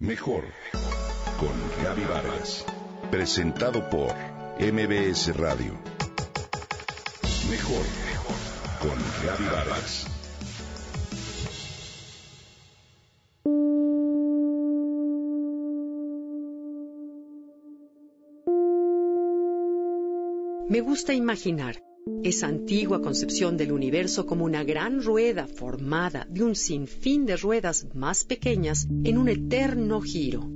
Mejor con Gaby Vargas. Presentado por MBS Radio. Mejor con Gaby Vargas. Me gusta imaginar esa antigua concepción del universo como una gran rueda formada de un sinfín de ruedas más pequeñas en un eterno giro.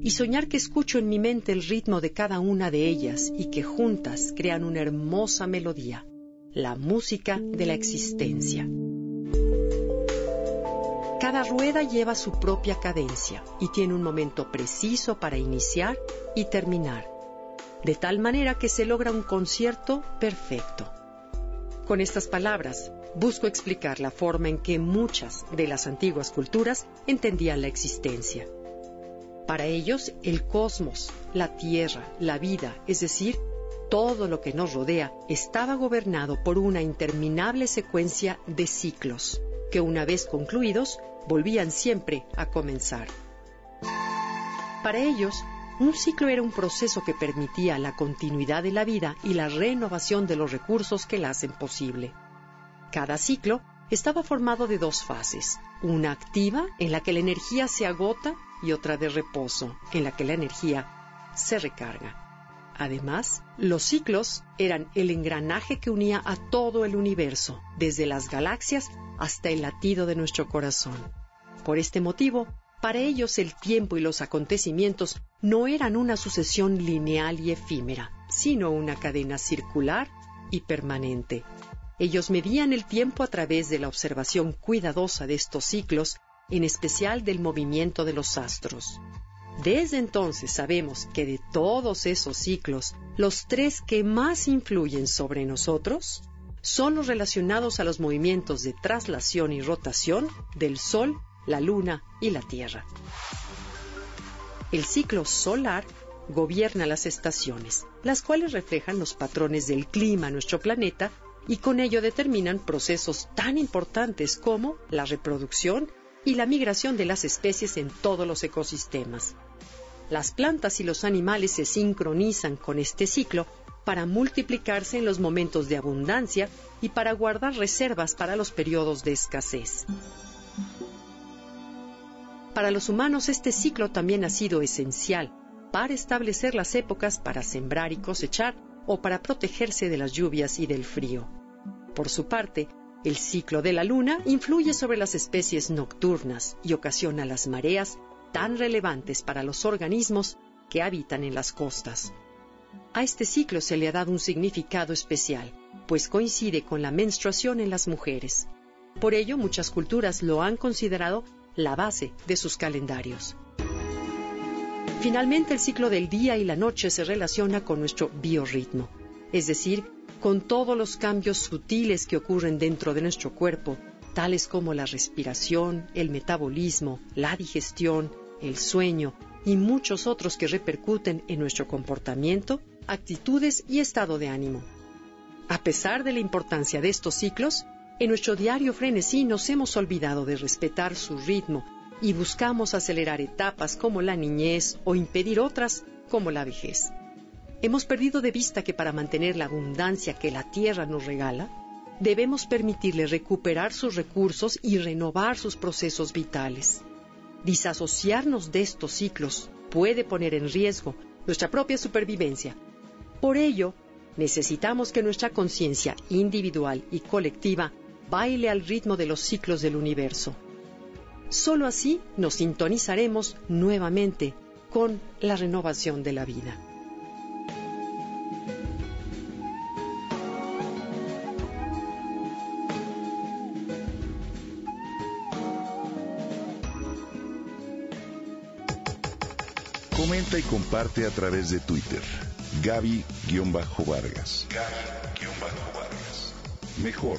Y soñar que escucho en mi mente el ritmo de cada una de ellas y que juntas crean una hermosa melodía, la música de la existencia. Cada rueda lleva su propia cadencia y tiene un momento preciso para iniciar y terminar de tal manera que se logra un concierto perfecto. Con estas palabras, busco explicar la forma en que muchas de las antiguas culturas entendían la existencia. Para ellos, el cosmos, la tierra, la vida, es decir, todo lo que nos rodea, estaba gobernado por una interminable secuencia de ciclos, que una vez concluidos, volvían siempre a comenzar. Para ellos, un ciclo era un proceso que permitía la continuidad de la vida y la renovación de los recursos que la hacen posible. Cada ciclo estaba formado de dos fases, una activa en la que la energía se agota y otra de reposo en la que la energía se recarga. Además, los ciclos eran el engranaje que unía a todo el universo, desde las galaxias hasta el latido de nuestro corazón. Por este motivo, para ellos el tiempo y los acontecimientos no eran una sucesión lineal y efímera, sino una cadena circular y permanente. Ellos medían el tiempo a través de la observación cuidadosa de estos ciclos, en especial del movimiento de los astros. Desde entonces sabemos que de todos esos ciclos, los tres que más influyen sobre nosotros son los relacionados a los movimientos de traslación y rotación del Sol la Luna y la Tierra. El ciclo solar gobierna las estaciones, las cuales reflejan los patrones del clima en nuestro planeta y con ello determinan procesos tan importantes como la reproducción y la migración de las especies en todos los ecosistemas. Las plantas y los animales se sincronizan con este ciclo para multiplicarse en los momentos de abundancia y para guardar reservas para los periodos de escasez. Para los humanos este ciclo también ha sido esencial para establecer las épocas para sembrar y cosechar o para protegerse de las lluvias y del frío. Por su parte, el ciclo de la luna influye sobre las especies nocturnas y ocasiona las mareas tan relevantes para los organismos que habitan en las costas. A este ciclo se le ha dado un significado especial, pues coincide con la menstruación en las mujeres. Por ello, muchas culturas lo han considerado la base de sus calendarios. Finalmente, el ciclo del día y la noche se relaciona con nuestro biorritmo, es decir, con todos los cambios sutiles que ocurren dentro de nuestro cuerpo, tales como la respiración, el metabolismo, la digestión, el sueño y muchos otros que repercuten en nuestro comportamiento, actitudes y estado de ánimo. A pesar de la importancia de estos ciclos, en nuestro diario frenesí nos hemos olvidado de respetar su ritmo y buscamos acelerar etapas como la niñez o impedir otras como la vejez. Hemos perdido de vista que para mantener la abundancia que la tierra nos regala, debemos permitirle recuperar sus recursos y renovar sus procesos vitales. Disasociarnos de estos ciclos puede poner en riesgo nuestra propia supervivencia. Por ello, necesitamos que nuestra conciencia individual y colectiva baile al ritmo de los ciclos del universo. Solo así nos sintonizaremos nuevamente con la renovación de la vida. Comenta y comparte a través de Twitter. Gaby-Vargas. Gaby-Vargas. Mejor